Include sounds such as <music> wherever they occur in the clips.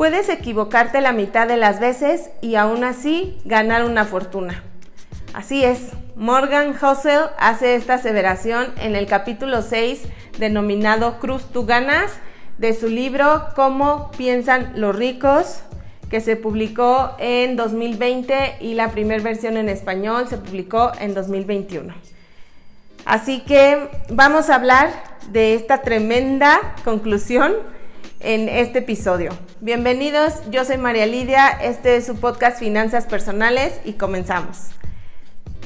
Puedes equivocarte la mitad de las veces y aún así ganar una fortuna. Así es, Morgan Housel hace esta aseveración en el capítulo 6 denominado Cruz tú ganas de su libro Cómo piensan los ricos, que se publicó en 2020 y la primera versión en español se publicó en 2021. Así que vamos a hablar de esta tremenda conclusión en este episodio. Bienvenidos, yo soy María Lidia, este es su podcast Finanzas Personales y comenzamos.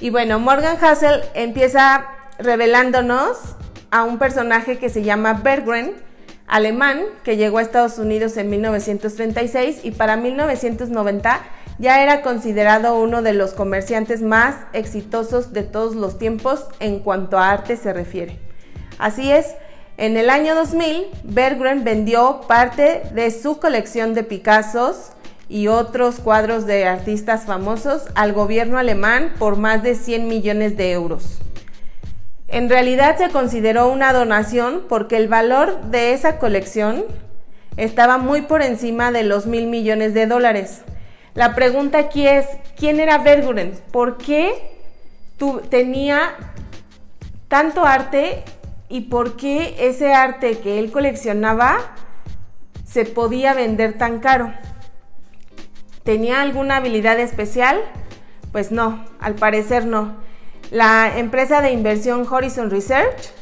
Y bueno, Morgan Hassel empieza revelándonos a un personaje que se llama Berggren, alemán, que llegó a Estados Unidos en 1936 y para 1990 ya era considerado uno de los comerciantes más exitosos de todos los tiempos en cuanto a arte se refiere. Así es, en el año 2000, Berggren vendió parte de su colección de Picassos y otros cuadros de artistas famosos al gobierno alemán por más de 100 millones de euros. En realidad se consideró una donación porque el valor de esa colección estaba muy por encima de los mil millones de dólares. La pregunta aquí es, ¿quién era Berggren? ¿Por qué tenía tanto arte y por qué ese arte que él coleccionaba se podía vender tan caro? ¿Tenía alguna habilidad especial? Pues no, al parecer no. La empresa de inversión Horizon Research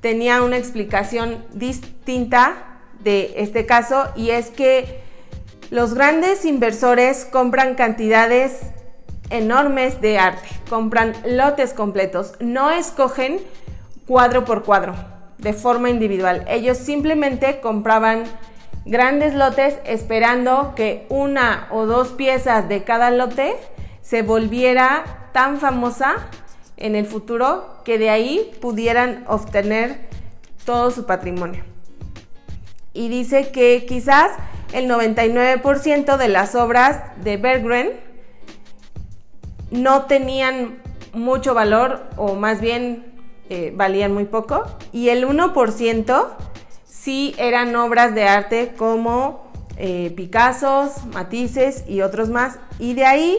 tenía una explicación distinta de este caso y es que los grandes inversores compran cantidades enormes de arte, compran lotes completos, no escogen cuadro por cuadro de forma individual. Ellos simplemente compraban grandes lotes esperando que una o dos piezas de cada lote se volviera tan famosa en el futuro que de ahí pudieran obtener todo su patrimonio. Y dice que quizás el 99% de las obras de Berggren no tenían mucho valor o más bien eh, valían muy poco y el 1% sí eran obras de arte como eh, Picassos, Matices y otros más y de ahí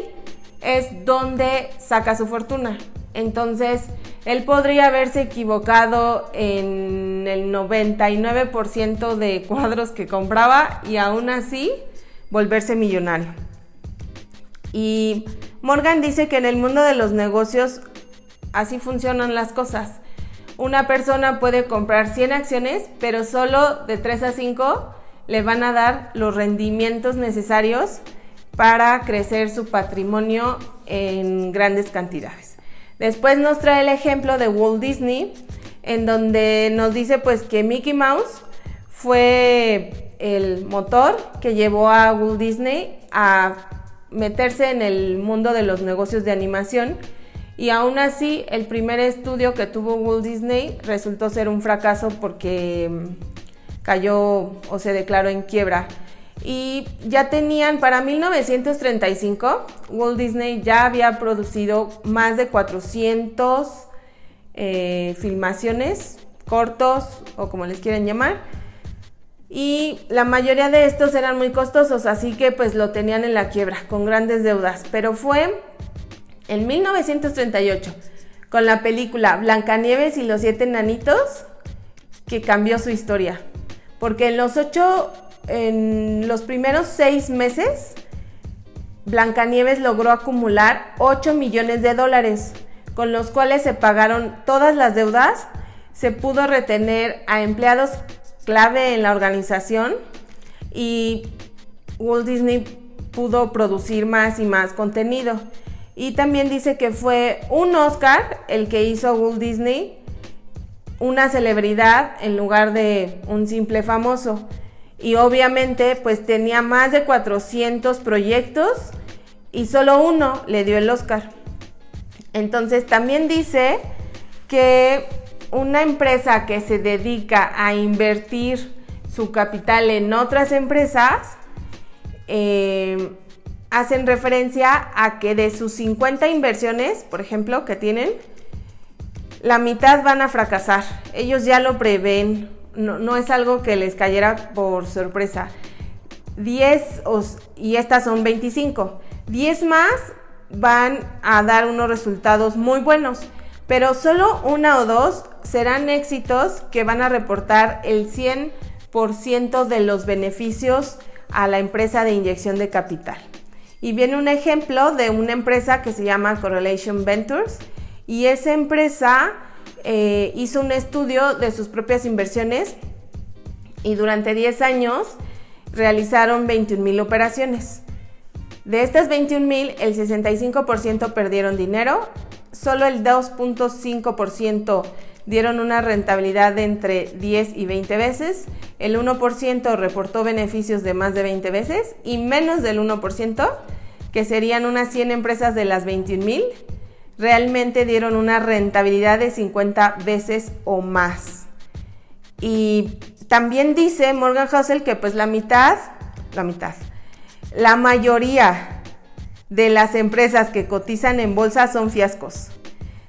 es donde saca su fortuna. Entonces, él podría haberse equivocado en el 99% de <laughs> cuadros que compraba y aún así volverse millonario. Y Morgan dice que en el mundo de los negocios así funcionan las cosas. Una persona puede comprar 100 acciones, pero solo de 3 a 5 le van a dar los rendimientos necesarios para crecer su patrimonio en grandes cantidades. Después nos trae el ejemplo de Walt Disney, en donde nos dice pues que Mickey Mouse fue el motor que llevó a Walt Disney a meterse en el mundo de los negocios de animación y aún así el primer estudio que tuvo Walt Disney resultó ser un fracaso porque mm, cayó o se declaró en quiebra y ya tenían para 1935, Walt Disney ya había producido más de 400 eh, filmaciones, cortos o como les quieran llamar. Y la mayoría de estos eran muy costosos, así que pues lo tenían en la quiebra, con grandes deudas. Pero fue en 1938, con la película Blancanieves y los siete nanitos, que cambió su historia. Porque en los ocho en los primeros seis meses, Blancanieves logró acumular 8 millones de dólares, con los cuales se pagaron todas las deudas, se pudo retener a empleados clave en la organización y Walt Disney pudo producir más y más contenido. Y también dice que fue un Oscar el que hizo Walt Disney una celebridad en lugar de un simple famoso y obviamente pues tenía más de 400 proyectos y solo uno le dio el Oscar. Entonces también dice que una empresa que se dedica a invertir su capital en otras empresas, eh, hacen referencia a que de sus 50 inversiones, por ejemplo, que tienen, la mitad van a fracasar. Ellos ya lo prevén no, es algo que les cayera por sorpresa. 10 y estas son 25. 10 más van a dar unos resultados muy buenos, pero solo una o dos serán éxitos que van a reportar el 100% de los beneficios a la empresa de inyección de capital. Y viene un ejemplo de una empresa que se llama Correlation Ventures y esa empresa eh, hizo un estudio de sus propias inversiones y durante 10 años realizaron 21 mil operaciones. De estas 21 mil, el 65% perdieron dinero, solo el 2.5% dieron una rentabilidad de entre 10 y 20 veces, el 1% reportó beneficios de más de 20 veces y menos del 1%, que serían unas 100 empresas de las 21 mil, realmente dieron una rentabilidad de 50 veces o más. Y también dice Morgan Housel que pues la mitad, la mitad, la mayoría de las empresas que cotizan en bolsa son fiascos.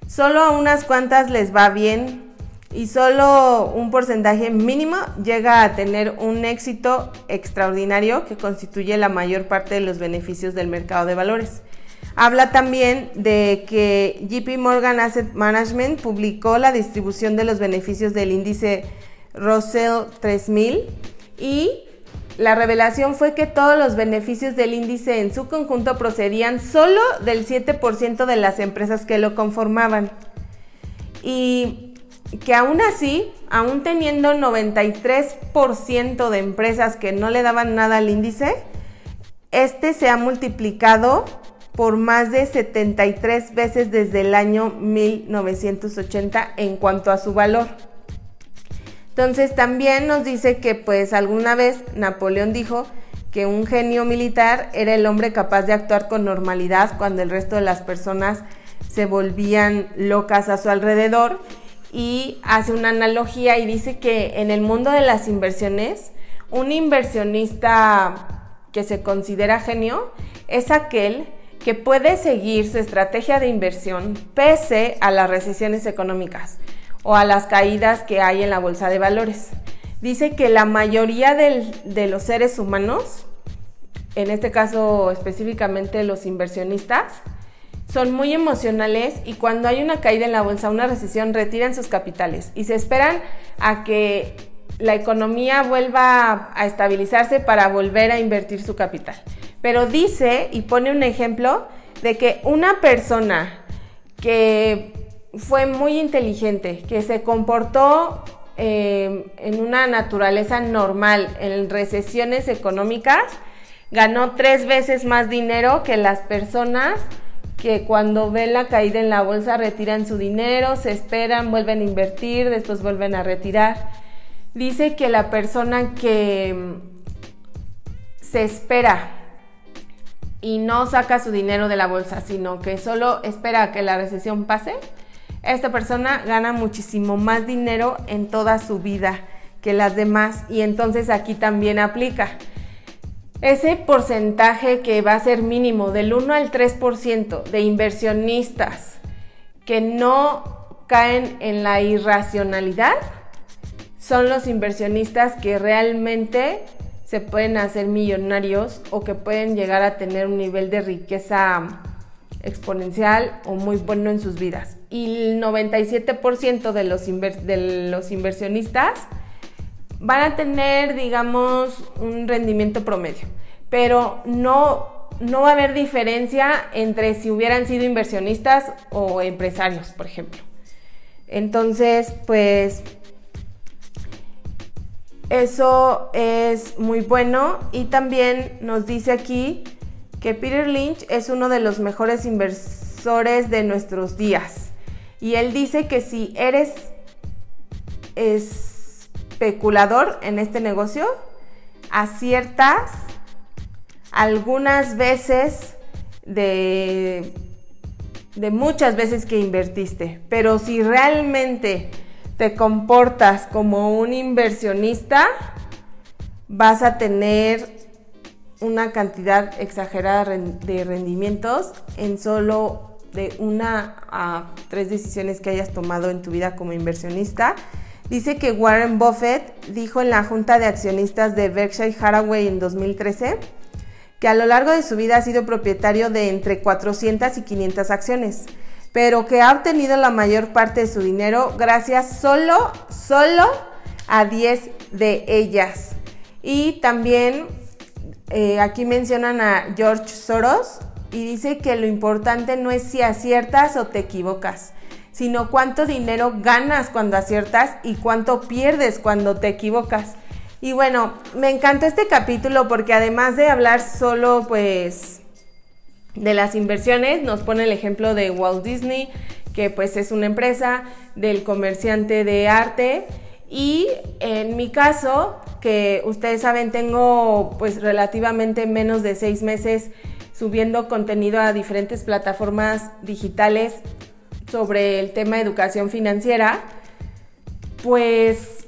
Solo a unas cuantas les va bien y solo un porcentaje mínimo llega a tener un éxito extraordinario que constituye la mayor parte de los beneficios del mercado de valores. Habla también de que JP Morgan Asset Management publicó la distribución de los beneficios del índice Russell 3000 y la revelación fue que todos los beneficios del índice en su conjunto procedían solo del 7% de las empresas que lo conformaban. Y que aún así, aún teniendo 93% de empresas que no le daban nada al índice, este se ha multiplicado por más de 73 veces desde el año 1980 en cuanto a su valor. Entonces también nos dice que pues alguna vez Napoleón dijo que un genio militar era el hombre capaz de actuar con normalidad cuando el resto de las personas se volvían locas a su alrededor. Y hace una analogía y dice que en el mundo de las inversiones un inversionista que se considera genio es aquel que puede seguir su estrategia de inversión pese a las recesiones económicas o a las caídas que hay en la bolsa de valores. Dice que la mayoría de los seres humanos, en este caso específicamente los inversionistas, son muy emocionales y cuando hay una caída en la bolsa, una recesión, retiran sus capitales y se esperan a que la economía vuelva a estabilizarse para volver a invertir su capital pero dice y pone un ejemplo de que una persona que fue muy inteligente, que se comportó eh, en una naturaleza normal, en recesiones económicas, ganó tres veces más dinero que las personas que cuando ven la caída en la bolsa retiran su dinero, se esperan, vuelven a invertir, después vuelven a retirar. Dice que la persona que se espera y no saca su dinero de la bolsa, sino que solo espera a que la recesión pase, esta persona gana muchísimo más dinero en toda su vida que las demás y entonces aquí también aplica. Ese porcentaje que va a ser mínimo del 1 al 3% de inversionistas que no caen en la irracionalidad son los inversionistas que realmente se pueden hacer millonarios o que pueden llegar a tener un nivel de riqueza exponencial o muy bueno en sus vidas. Y el 97% de los, de los inversionistas van a tener, digamos, un rendimiento promedio, pero no, no va a haber diferencia entre si hubieran sido inversionistas o empresarios, por ejemplo. Entonces, pues eso es muy bueno y también nos dice aquí que Peter Lynch es uno de los mejores inversores de nuestros días. Y él dice que si eres especulador en este negocio, aciertas algunas veces de, de muchas veces que invertiste. Pero si realmente te comportas como un inversionista, vas a tener una cantidad exagerada de rendimientos en solo de una a tres decisiones que hayas tomado en tu vida como inversionista. Dice que Warren Buffett dijo en la junta de accionistas de Berkshire Hathaway en 2013 que a lo largo de su vida ha sido propietario de entre 400 y 500 acciones, pero que ha obtenido la mayor parte de su dinero gracias solo, solo a 10 de ellas. Y también eh, aquí mencionan a George Soros y dice que lo importante no es si aciertas o te equivocas, sino cuánto dinero ganas cuando aciertas y cuánto pierdes cuando te equivocas. Y bueno, me encanta este capítulo porque además de hablar solo pues de las inversiones, nos pone el ejemplo de Walt Disney, que pues es una empresa, del comerciante de arte y en mi caso, que ustedes saben, tengo pues relativamente menos de seis meses subiendo contenido a diferentes plataformas digitales sobre el tema de educación financiera, pues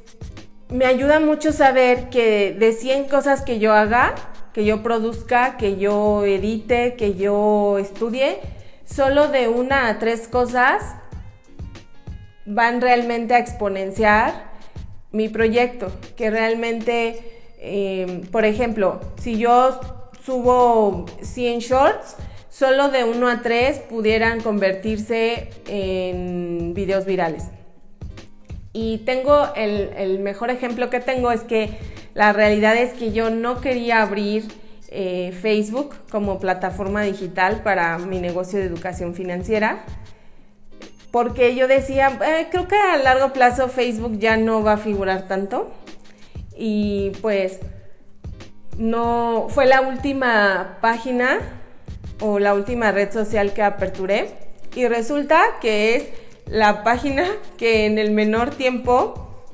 me ayuda mucho saber que de 100 cosas que yo haga, que yo produzca, que yo edite, que yo estudie, solo de una a tres cosas van realmente a exponenciar mi proyecto, que realmente, eh, por ejemplo, si yo subo 100 shorts, solo de 1 a 3 pudieran convertirse en videos virales. Y tengo el, mejor ejemplo que tengo es que la realidad es que yo no quería abrir eh, Facebook como plataforma digital para mi negocio de educación financiera porque yo decía, eh, creo que a largo plazo Facebook ya no va a figurar tanto. Y pues no fue la última página o la última red social que aperturé. Y resulta que es la página que en el menor tiempo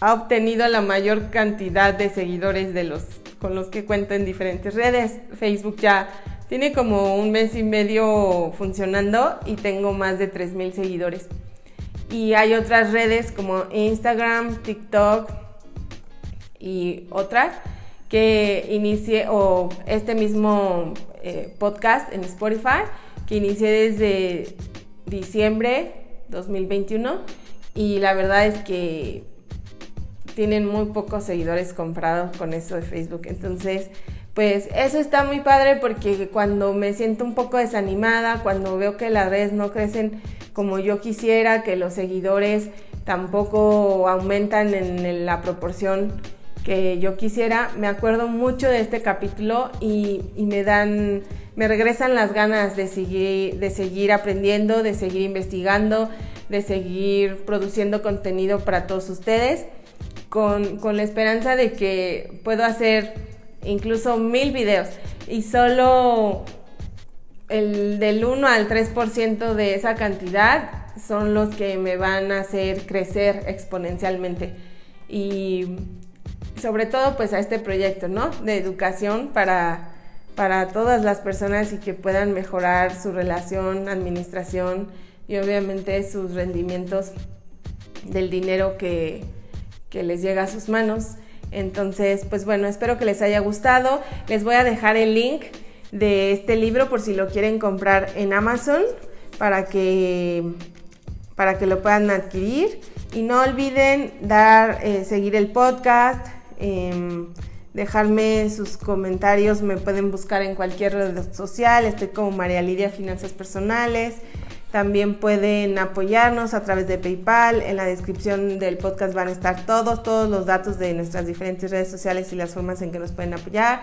ha obtenido la mayor cantidad de seguidores de los con los que cuento en diferentes redes. Facebook ya tiene como un mes y medio funcionando y tengo más de 3.000 seguidores. Y hay otras redes como Instagram, TikTok y otras que inicié, o este mismo eh, podcast en Spotify, que inicié desde diciembre 2021 y la verdad es que tienen muy pocos seguidores comprados con eso de Facebook. Entonces, pues eso está muy padre porque cuando me siento un poco desanimada, cuando veo que las redes no crecen como yo quisiera, que los seguidores tampoco aumentan en la proporción que yo quisiera, me acuerdo mucho de este capítulo y, me dan, me regresan las ganas de seguir, de seguir aprendiendo, de seguir investigando, de seguir produciendo contenido para todos ustedes, con, con la esperanza de que puedo hacer incluso mil videos y solo el del 1 al 3% de esa cantidad son los que me van a hacer crecer exponencialmente y sobre todo pues a este proyecto, ¿no? De educación para, para todas las personas y que puedan mejorar su relación, administración y obviamente sus rendimientos del dinero que, que les llega a sus manos. Entonces, pues bueno, espero que les haya gustado. Les voy a dejar el link de este libro por si lo quieren comprar en Amazon para que, para que lo puedan adquirir. Y no olviden dar, eh, seguir el podcast, em, dejarme sus comentarios, me pueden buscar en cualquier red social, estoy como María Lidia Finanzas Personales. También pueden apoyarnos a través de PayPal. En la descripción del podcast van a estar todos, todos los datos de nuestras diferentes redes sociales y las formas en que nos pueden apoyar.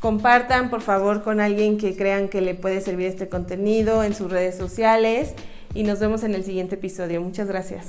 Compartan, por favor, con alguien que crean que le puede servir este contenido en sus redes sociales. Y nos vemos en el siguiente episodio. Muchas gracias.